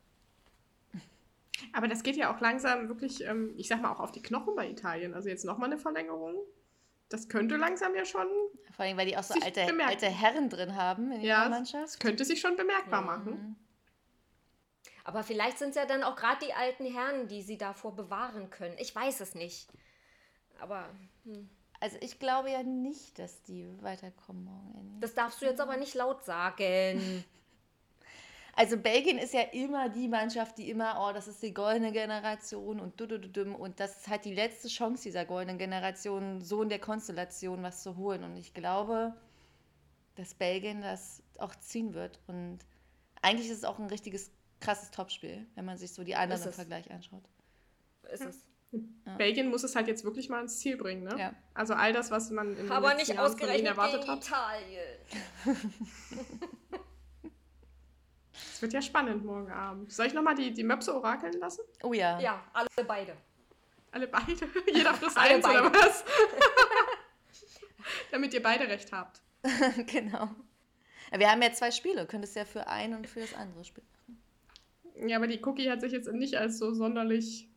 Aber das geht ja auch langsam wirklich, ähm, ich sag mal, auch auf die Knochen bei Italien. Also jetzt nochmal eine Verlängerung. Das könnte langsam ja schon. Vor allem, weil die auch so alte, alte, Herren drin haben in ja, ihrer Mannschaft. Das könnte sich schon bemerkbar mhm. machen. Aber vielleicht sind es ja dann auch gerade die alten Herren, die sie davor bewahren können. Ich weiß es nicht. Aber. Hm. Also ich glaube ja nicht, dass die weiterkommen morgen. Das darfst du jetzt aber nicht laut sagen. Also Belgien ist ja immer die Mannschaft, die immer, oh, das ist die goldene Generation und du, du, du, du, und das ist halt die letzte Chance dieser goldenen Generation, so in der Konstellation was zu holen. Und ich glaube, dass Belgien das auch ziehen wird. Und eigentlich ist es auch ein richtiges krasses Topspiel, wenn man sich so die anderen im Vergleich anschaut. Ist es. Ja. Belgien muss es halt jetzt wirklich mal ins Ziel bringen, ne? Ja. Also all das, was man in Aber nicht ausgerechnet erwartet hat. Italien. Es wird ja spannend morgen Abend. Soll ich nochmal die, die Möpse orakeln lassen? Oh ja. Ja, alle beide. Alle beide? Jeder frisst eins beide. oder was? Damit ihr beide recht habt. genau. Wir haben ja zwei Spiele. Könntest ja für ein und für das andere Spiel machen. Ja, aber die Cookie hat sich jetzt nicht als so sonderlich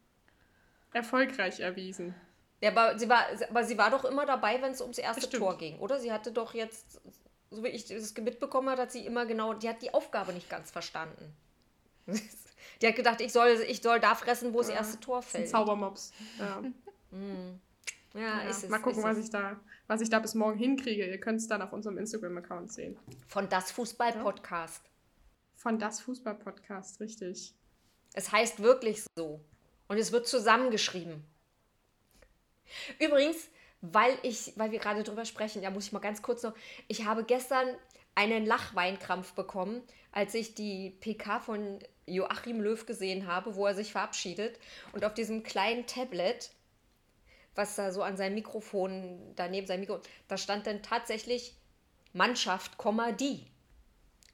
erfolgreich erwiesen. Ja, aber sie war, aber sie war doch immer dabei, wenn es ums erste Tor ging, oder? Sie hatte doch jetzt so wie ich es mitbekommen habe, hat sie immer genau, die hat die Aufgabe nicht ganz verstanden. Die hat gedacht, ich soll, ich soll da fressen, wo das erste Tor fällt. Zaubermops. Ja. mm. ja, ja, ist es. Mal gucken, was es. ich, da, was ich da bis morgen hinkriege. Ihr könnt es dann auf unserem Instagram-Account sehen. Von das Fußball-Podcast. Von das Fußball-Podcast, richtig. Es heißt wirklich so. Und es wird zusammengeschrieben. Übrigens, weil ich, weil wir gerade drüber sprechen, ja, muss ich mal ganz kurz noch. Ich habe gestern einen Lachweinkrampf bekommen, als ich die PK von Joachim Löw gesehen habe, wo er sich verabschiedet. Und auf diesem kleinen Tablet, was da so an seinem Mikrofon, daneben sein Mikro, da stand dann tatsächlich Mannschaft, die.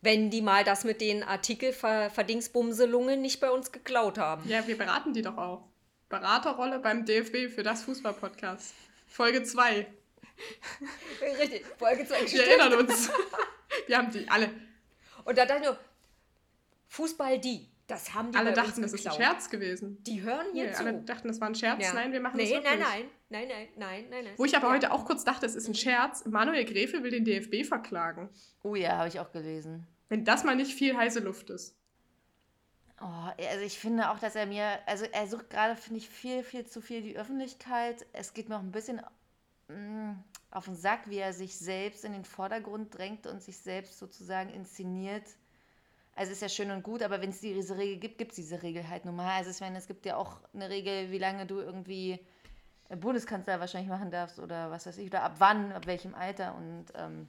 Wenn die mal das mit den Artikel ver Verdingsbumselungen nicht bei uns geklaut haben. Ja, wir beraten die doch auch. Beraterrolle beim DFB für das Fußball-Podcast. Folge 2. Richtig, Folge 2. Wir erinnern uns. Wir haben die alle. Und da dachte ich nur, Fußball die. Das haben die Alle bei dachten, uns das ist ein. Scherz gewesen. Die hören hier Nee, zu. alle dachten, das war ein Scherz. Ja. Nein, wir machen nee, das wirklich. nein, nein, nein, nein, nein, nein, nein. Wo ich aber Ja. heute auch kurz dachte, es ist ein Scherz. Manuel Gräfe will den DFB verklagen. Oh ja, habe ich auch gelesen. Wenn das mal nicht viel heiße Luft ist. Oh, also ich finde auch, dass er mir, also er sucht gerade, finde ich, viel, viel zu viel die Öffentlichkeit. Es geht mir auch ein bisschen mm, auf den Sack, wie er sich selbst in den Vordergrund drängt und sich selbst sozusagen inszeniert. Also ist ja schön und gut, aber wenn es diese Regel gibt, gibt es diese Regel halt nun mal. Also ich meine, es gibt ja auch eine Regel, wie lange du irgendwie Bundeskanzler wahrscheinlich machen darfst oder was weiß ich, oder ab wann, ab welchem Alter und ähm,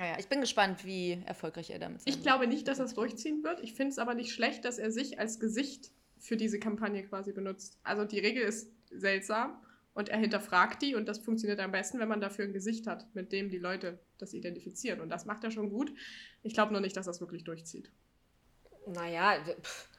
naja, ich bin gespannt, wie erfolgreich er damit sein Ich glaube nicht, dass er es durchziehen wird. Ich finde es aber nicht schlecht, dass er sich als Gesicht für diese Kampagne quasi benutzt. Also die Regel ist seltsam und er hinterfragt die und das funktioniert am besten, wenn man dafür ein Gesicht hat, mit dem die Leute das identifizieren. Und das macht er schon gut. Ich glaube nur nicht, dass er es wirklich durchzieht. Naja, pff.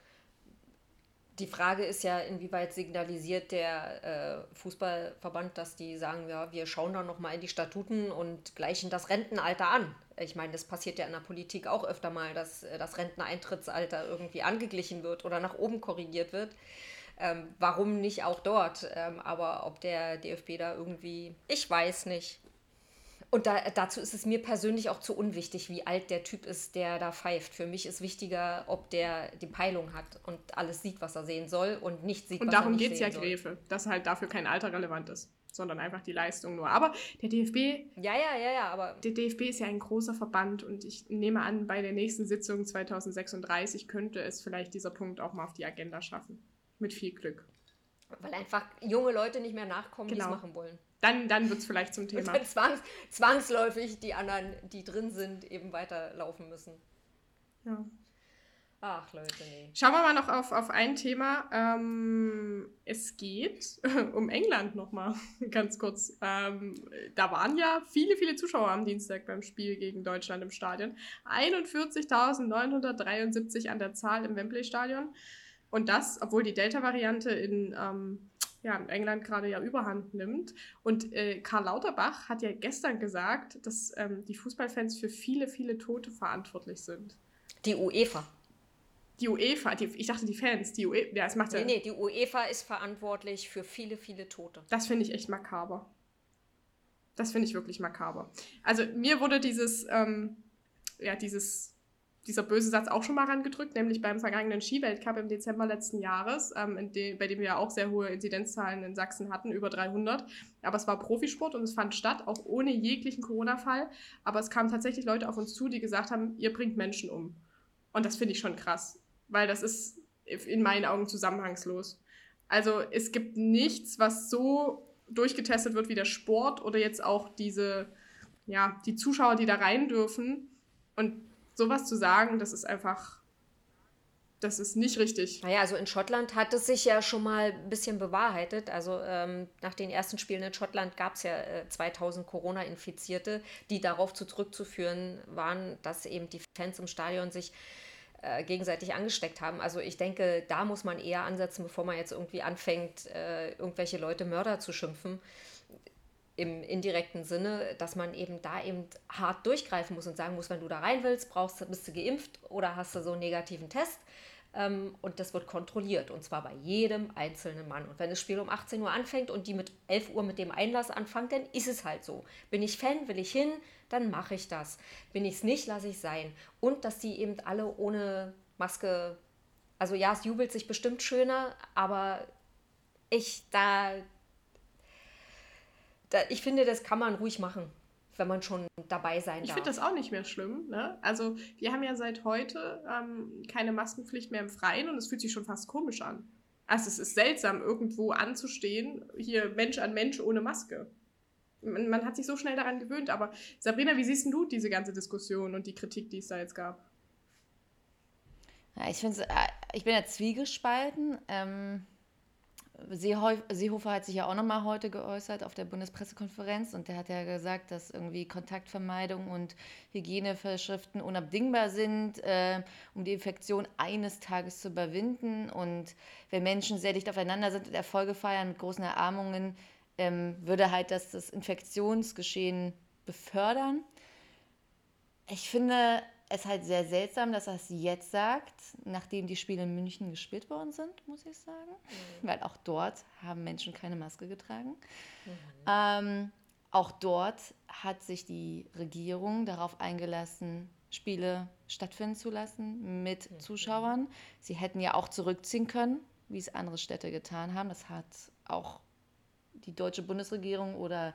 Die Frage ist ja, inwieweit signalisiert der äh, Fußballverband, dass die sagen, ja, wir schauen da nochmal in die Statuten und gleichen das Rentenalter an. Ich meine, das passiert ja in der Politik auch öfter mal, dass äh, das Renteneintrittsalter irgendwie angeglichen wird oder nach oben korrigiert wird. Ähm, warum nicht auch dort? Ähm, aber ob der DFB da irgendwie, ich weiß nicht. Und da, dazu ist es mir persönlich auch zu unwichtig, wie alt der Typ ist, der da pfeift. Für mich ist wichtiger, ob der die Peilung hat und alles sieht, was er sehen soll und nicht sieht, Und was er darum nicht geht es ja sehen soll. Gräfe, dass halt dafür kein Alter relevant ist, sondern einfach die Leistung nur. Aber der DFB, Ja, ja, ja, ja, aber der DFB ist ja ein großer Verband und ich nehme an, bei der nächsten Sitzung 2036 könnte es vielleicht dieser Punkt auch mal auf die Agenda schaffen. Mit viel Glück. weil einfach junge Leute nicht mehr nachkommen, die es Genau. machen wollen. Dann, dann wird es vielleicht zum Und Thema. dann zwangs, zwangsläufig die anderen, die drin sind, eben weiterlaufen müssen. Ja. Ach, Leute, nee. Schauen wir mal noch auf, auf ein Thema. Ähm, es geht um England nochmal, ganz kurz. Ähm, da waren ja viele, viele Zuschauer am Dienstag beim Spiel gegen Deutschland im Stadion. 41.973 an der Zahl im Wembley-Stadion. Und das, obwohl die Delta-Variante in, ähm, ja, in England gerade ja überhand nimmt. Und äh, Karl Lauterbach hat ja gestern gesagt, dass ähm, die Fußballfans für viele, viele Tote verantwortlich sind. Die UEFA. Die UEFA, die, ich dachte die Fans, die UEFA, ja, das macht ja, Nee, nee, die UEFA ist verantwortlich für viele, viele Tote. das finde ich echt makaber. Das finde ich wirklich makaber. Also mir wurde dieses, ähm, ja, dieses, dieser böse Satz auch schon mal rangedrückt, nämlich beim vergangenen Skiweltcup im Dezember letzten Jahres, ähm, in de bei dem wir ja auch sehr hohe Inzidenzzahlen in Sachsen hatten, über 300. Aber es war Profisport und es fand statt, auch ohne jeglichen Corona-Fall. Aber es kamen tatsächlich Leute auf uns zu, die gesagt haben, ihr bringt Menschen um. Und das finde ich schon krass, weil das ist in meinen Augen zusammenhangslos. Also es gibt nichts, was so durchgetestet wird wie der Sport oder jetzt auch diese, ja, die Zuschauer, die da rein dürfen. Und sowas zu sagen, das ist einfach, das ist nicht richtig. Naja, also in Schottland hat es sich ja schon mal ein bisschen bewahrheitet. Also ähm, nach den ersten Spielen in Schottland gab es ja äh, 2000 Corona-Infizierte, die darauf zu zurückzuführen waren, dass eben die Fans im Stadion sich äh, gegenseitig angesteckt haben. Also ich denke, da muss man eher ansetzen, bevor man jetzt irgendwie anfängt, äh, irgendwelche Leute Mörder zu schimpfen im indirekten Sinne, dass man eben da eben hart durchgreifen muss und sagen muss, wenn du da rein willst, brauchst, bist du geimpft oder hast du so einen negativen Test. Ähm, und das wird kontrolliert und zwar bei jedem einzelnen Mann. Und wenn das Spiel um 18 Uhr anfängt und die mit 11 Uhr mit dem Einlass anfangen, dann ist es halt so. Bin ich Fan, will ich hin, dann mache ich das. Bin ich es nicht, lasse ich sein. Und dass die eben alle ohne Maske Also ja, es jubelt sich bestimmt schöner, aber ich da, da ich finde, das kann man ruhig machen, wenn man schon dabei sein ich darf. Ich finde das auch nicht mehr schlimm. Ne? Also wir haben ja seit heute ähm, keine Maskenpflicht mehr im Freien und es fühlt sich schon fast komisch an. Also es ist seltsam, irgendwo anzustehen, hier Mensch an Mensch ohne Maske. Man, man hat sich so schnell daran gewöhnt, aber Sabrina, wie siehst du diese ganze Diskussion und die Kritik, die es da jetzt gab? Ja, ich finde, äh, ich bin ja zwiegespalten. Ähm, Seehofer hat sich ja auch nochmal heute geäußert auf der Bundespressekonferenz und der hat ja gesagt, dass irgendwie Kontaktvermeidung und Hygienevorschriften unabdingbar sind, äh, um die Infektion eines Tages zu überwinden. Und wenn Menschen sehr dicht aufeinander sind und Erfolge feiern mit großen Erarmungen, ähm, würde halt das, das Infektionsgeschehen befördern. Ich finde, es halt sehr seltsam, dass er es jetzt sagt, nachdem die Spiele in München gespielt worden sind, muss ich sagen. Mhm. Weil auch dort haben Menschen keine Maske getragen. Mhm. Ähm, auch dort hat sich die Regierung darauf eingelassen, Spiele stattfinden zu lassen mit mhm. Zuschauern. Sie hätten ja auch zurückziehen können, wie es andere Städte getan haben. Das hat auch die deutsche Bundesregierung oder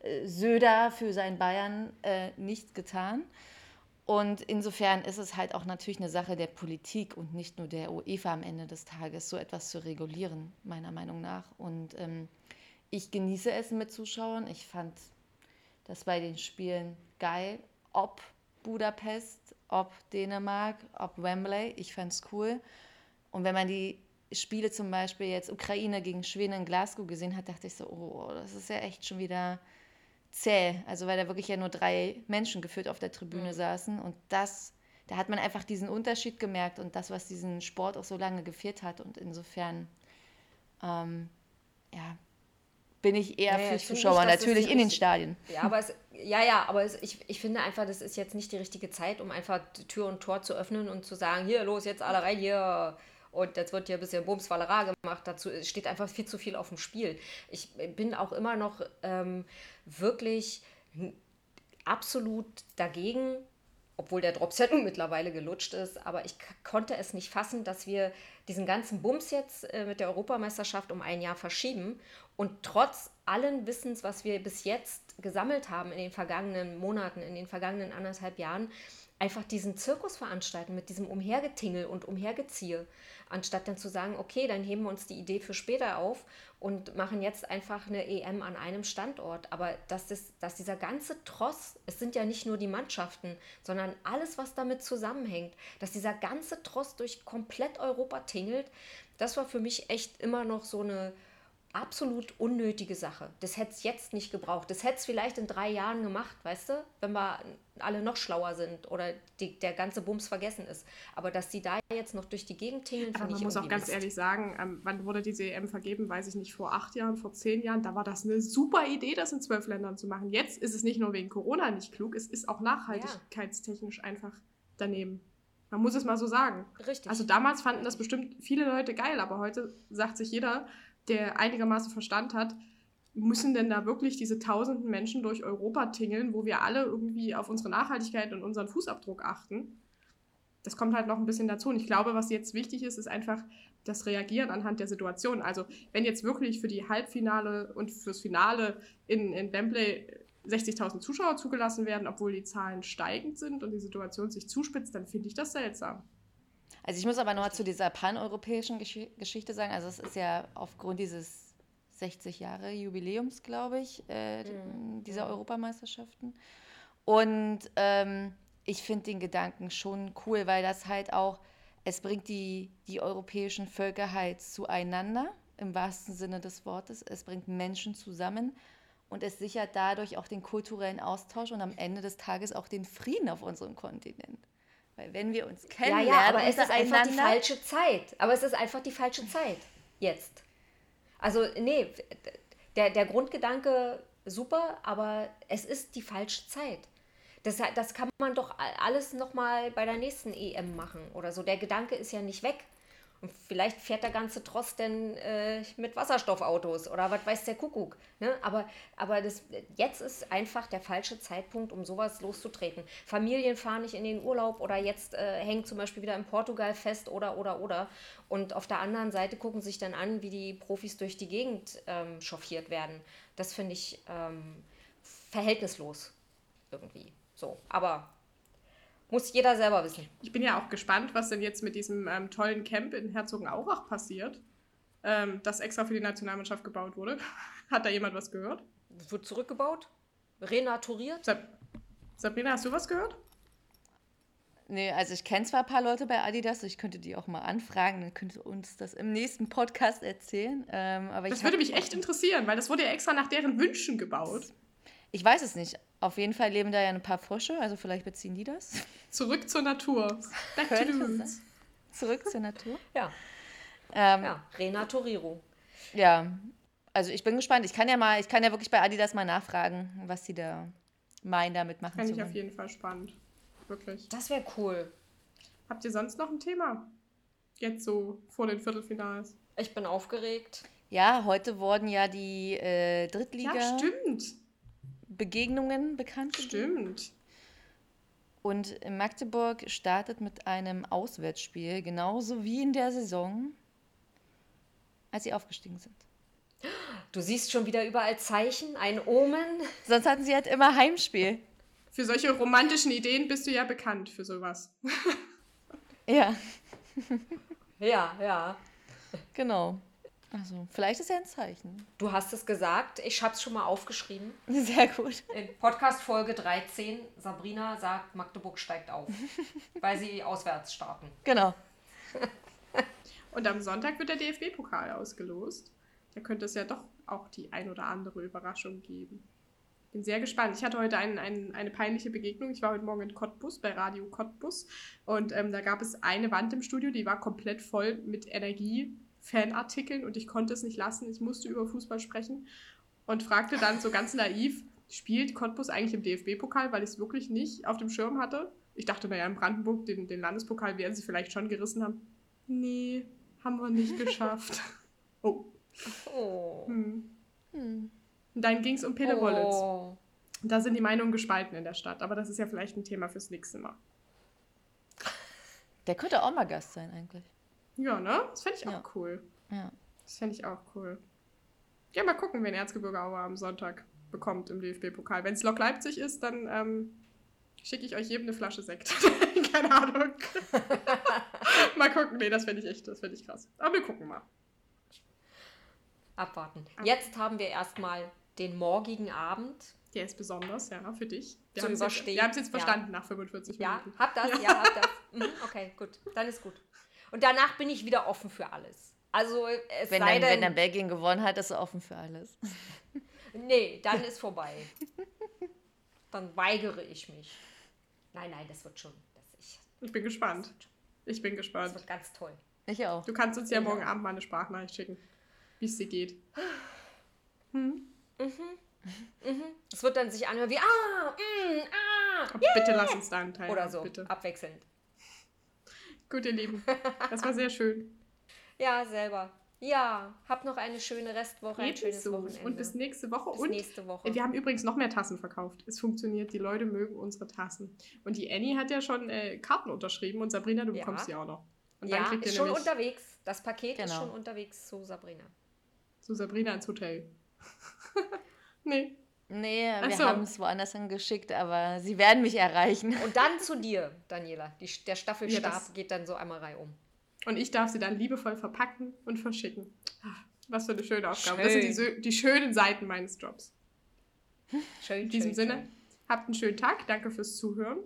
äh, Söder für sein Bayern äh, nicht getan. Und insofern ist es halt auch natürlich eine Sache der Politik und nicht nur der UEFA am Ende des Tages, so etwas zu regulieren, meiner Meinung nach. Und ähm, ich genieße es mit Zuschauern. Ich fand das bei den Spielen geil, ob Budapest, ob Dänemark, ob Wembley. Ich fand es cool. Und wenn man die Spiele zum Beispiel jetzt Ukraine gegen Schweden in Glasgow gesehen hat, dachte ich so, oh, das ist ja echt schon wieder zäh. Also weil da wirklich ja nur drei Menschen geführt auf der Tribüne mhm. saßen. Und das, da hat man einfach diesen Unterschied gemerkt und das, was diesen Sport auch so lange geführt hat. Und insofern, ähm, ja, bin ich eher ja, für Zuschauer, nicht, natürlich in den Stadien. Ja, aber es, ja, ja, aber es, ich, ich finde einfach, das ist jetzt nicht die richtige Zeit, um einfach Tür und Tor zu öffnen und zu sagen, hier, los, jetzt alle rein, hier, und jetzt wird hier ein bisschen Bumsfallerei gemacht. Dazu steht einfach viel zu viel auf dem Spiel. Ich bin auch immer noch ähm, wirklich absolut dagegen, obwohl der Dropset mittlerweile gelutscht ist, aber ich konnte es nicht fassen, dass wir diesen ganzen Bums jetzt äh, mit der Europameisterschaft um ein Jahr verschieben und trotz allen Wissens, was wir bis jetzt gesammelt haben in den vergangenen Monaten, in den vergangenen anderthalb Jahren, einfach diesen Zirkus veranstalten mit diesem Umhergetingel und Umhergeziehe, anstatt dann zu sagen, okay, dann heben wir uns die Idee für später auf und machen jetzt einfach eine EM an einem Standort. Aber dass, das, dass dieser ganze Tross, es sind ja nicht nur die Mannschaften, sondern alles, was damit zusammenhängt, dass dieser ganze Tross durch komplett Europa tingelt, das war für mich echt immer noch so eine absolut unnötige Sache. Das hätte es jetzt nicht gebraucht. Das hätte es vielleicht in drei Jahren gemacht, weißt du, wenn wir alle noch schlauer sind oder die, der ganze Bums vergessen ist. Aber dass die da jetzt noch durch die Gegend tingeln, finde ich Man muss auch ganz Mist. ehrlich sagen, ähm, wann wurde diese EM vergeben, weiß ich nicht, vor acht Jahren, vor zehn Jahren, da war das eine super Idee, das in zwölf Ländern zu machen. Jetzt ist es nicht nur wegen Corona nicht klug, es ist auch nachhaltigkeitstechnisch ja. einfach daneben. Man muss es mal so sagen. Richtig. Also damals fanden das bestimmt viele Leute geil, aber heute sagt sich jeder, der einigermaßen Verstand hat, müssen denn da wirklich diese tausenden Menschen durch Europa tingeln, wo wir alle irgendwie auf unsere Nachhaltigkeit und unseren Fußabdruck achten? Das kommt halt noch ein bisschen dazu. Und ich glaube, was jetzt wichtig ist, ist einfach das Reagieren anhand der Situation. Also wenn jetzt wirklich für die Halbfinale und fürs Finale in, in Wembley 60.000 Zuschauer zugelassen werden, obwohl die Zahlen steigend sind und die Situation sich zuspitzt, dann finde ich das seltsam. Also ich muss aber noch zu dieser paneuropäischen Gesch Geschichte sagen, also es ist ja aufgrund dieses 60 Jahre Jubiläums, glaube ich, äh, mhm. dieser Europameisterschaften. Und ähm, ich finde den Gedanken schon cool, weil das halt auch, es bringt die, die europäischen Völker halt zueinander, im wahrsten Sinne des Wortes. Es bringt Menschen zusammen und es sichert dadurch auch den kulturellen Austausch und am Ende des Tages auch den Frieden auf unserem Kontinent. Weil wenn wir uns kennenlernen, ja, ja, aber es ist einfach die falsche Zeit. Aber es ist einfach die falsche Zeit jetzt. Also nee, der, der Grundgedanke super, aber es ist die falsche Zeit. Das, das kann man doch alles nochmal bei der nächsten EM machen oder so. Der Gedanke ist ja nicht weg. Vielleicht fährt der ganze Trost denn äh, mit Wasserstoffautos oder was weiß der Kuckuck. Ne? Aber, aber das, jetzt ist einfach der falsche Zeitpunkt, um sowas loszutreten. Familien fahren nicht in den Urlaub oder jetzt äh, hängen zum Beispiel wieder in Portugal fest oder, oder, oder. Und auf der anderen Seite gucken sich dann an, wie die Profis durch die Gegend ähm, chauffiert werden. Das finde ich ähm, verhältnislos irgendwie. So, aber muss jeder selber wissen. Ich bin ja auch gespannt, was denn jetzt mit diesem ähm, tollen Camp in Herzogenaurach passiert, ähm, das extra für die Nationalmannschaft gebaut wurde. Hat da jemand was gehört? Wird zurückgebaut? Renaturiert? Sab Sabrina, hast du was gehört? Nee, also ich kenne zwar ein paar Leute bei Adidas, ich könnte die auch mal anfragen, dann könnte uns das im nächsten Podcast erzählen. Ähm, aber das würde mich echt interessieren, weil das wurde ja extra nach deren Wünschen gebaut. Ich weiß es nicht. Auf jeden Fall leben da ja ein paar Frösche, also vielleicht beziehen die das. Zurück zur Natur. Back to. Zurück zur Natur. Ja. Ähm, Ja, Renaturierung. ja, also ich bin gespannt. Ich kann ja mal, ich kann ja wirklich bei Adidas mal nachfragen, was sie da meinen, damit machen Fände zu ich auf jeden Fall spannend. Wirklich. Das wäre cool. Habt ihr sonst noch ein Thema? Jetzt so vor den Viertelfinals. Ich bin aufgeregt. Ja, heute wurden ja die äh, Ja, stimmt. Drittliga-Begegnungen bekannt. gegeben. Stimmt. Und Magdeburg startet mit einem Auswärtsspiel, genauso wie in der Saison, als sie aufgestiegen sind. Du siehst schon wieder überall Zeichen, ein Omen. Sonst hatten sie halt immer Heimspiel. Für solche romantischen Ideen bist du ja bekannt für sowas. Ja, Ja, ja. genau. Also, vielleicht ist ja ein Zeichen. Du hast es gesagt, ich habe es schon mal aufgeschrieben. Sehr gut. In Podcast Folge 13, Sabrina sagt, Magdeburg steigt auf, weil sie auswärts starten. Genau. Und am Sonntag wird der DFB-Pokal ausgelost. Da könnte es ja doch auch die ein oder andere Überraschung geben. Bin sehr gespannt. Ich hatte heute ein, ein, eine peinliche Begegnung. Ich war heute Morgen in Cottbus, bei Radio Cottbus. Und ähm, da gab es eine Wand im Studio, die war komplett voll mit Energie-Fanartikeln. Und ich konnte es nicht lassen. Ich musste über Fußball sprechen. Und fragte dann so ganz naiv, spielt Cottbus eigentlich im DFB-Pokal, weil ich es wirklich nicht auf dem Schirm hatte. Ich dachte, naja, in Brandenburg, den, den Landespokal werden sie vielleicht schon gerissen haben. Nee, haben wir nicht geschafft. Oh. Oh. Hm. Und dann ging es um Pillewollitz. oh. Da sind die Meinungen gespalten in der Stadt, aber das ist ja vielleicht ein Thema fürs nächste Mal. Der könnte auch mal Gast sein, eigentlich. Ja, ne? Das fände ich auch Ja. cool. Ja. Das fände ich auch cool. Ja, mal gucken, wen Erzgebirge Aue am Sonntag bekommt im DFB-Pokal. Wenn es Lok Leipzig ist, dann ähm, schicke ich euch jedem eine Flasche Sekt. Keine Ahnung. mal gucken. Nee, das fände ich echt, das fände ich krass. Aber wir gucken mal. Abwarten. Jetzt haben wir erstmal den morgigen Abend. Der ist besonders, ja, für dich. Wir Zu überstehen. Jetzt, wir haben es jetzt Ja. verstanden nach 45 Ja, Minuten. hab das, ja, hab das. Mhm, okay, gut. Dann ist gut. Und danach bin ich wieder offen für alles. Also es Wenn sei dann, wenn denn, dann Belgien gewonnen hat, ist er offen für alles. nee, dann ist vorbei. dann weigere ich mich. Nein, nein, das wird schon. Das, ich, Ich bin gespannt. Ich bin das gespannt. wird ganz toll. Ich auch. Du kannst uns ja Ja. morgen Abend mal eine Sprachnachricht schicken, wie es dir geht. Es wird dann sich anhören wie ah, mm, ah, Aber Bitte lass uns da einen Teil oder so, Bitte. abwechselnd. Gut, ihr Lieben. Das war sehr schön. Ja, selber. Ja, hab noch eine schöne Restwoche, ein schönes Ebenso. Wochenende. Und bis nächste Woche. Bis und nächste Woche. wir haben übrigens noch mehr Tassen verkauft. Es funktioniert. Die Leute mögen unsere Tassen. Und die Annie hat ja schon äh, Karten unterschrieben und Sabrina, du Ja. bekommst die auch noch. Und dann ja, kriegt ihr ist schon nämlich unterwegs. Das Paket ist Genau. schon unterwegs zu Sabrina. zu Sabrina ins Hotel. nee. Nee, Ach wir so. haben es woanders hingeschickt, aber sie werden mich erreichen. Und dann zu dir, Daniela. Die, der Staffelstab Ja, geht dann so einmal reihum. Und ich darf sie dann liebevoll verpacken und verschicken. Ah, Was für eine schöne Aufgabe. Das sind die, Schön. die schönen Seiten meines Jobs. Schön, In diesem schön, Sinne, schön. habt einen schönen Tag. Danke fürs Zuhören.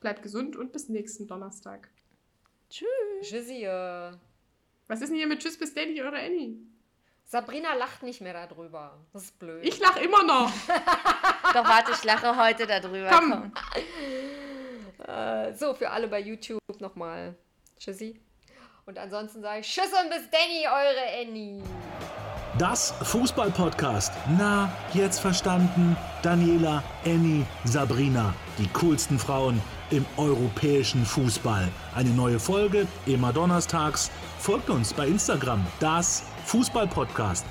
Bleibt gesund und bis nächsten Donnerstag. Tschüss. Tschüssi. Was ist denn hier mit Tschüss bis Danny oder Annie? Sabrina lacht nicht mehr darüber. Das ist blöd. Ich lach immer noch. Doch warte, ich lache heute darüber. Komm. Äh, so, für alle bei YouTube nochmal. Tschüssi. Und ansonsten sage ich Tschüss und bis Danny, eure Annie. Das Fußball-Podcast. Na, jetzt verstanden. Daniela, Annie, Sabrina. Die coolsten Frauen im europäischen Fußball. Eine neue Folge immer donnerstags Folgt uns bei Instagram, das Fußballpodcast.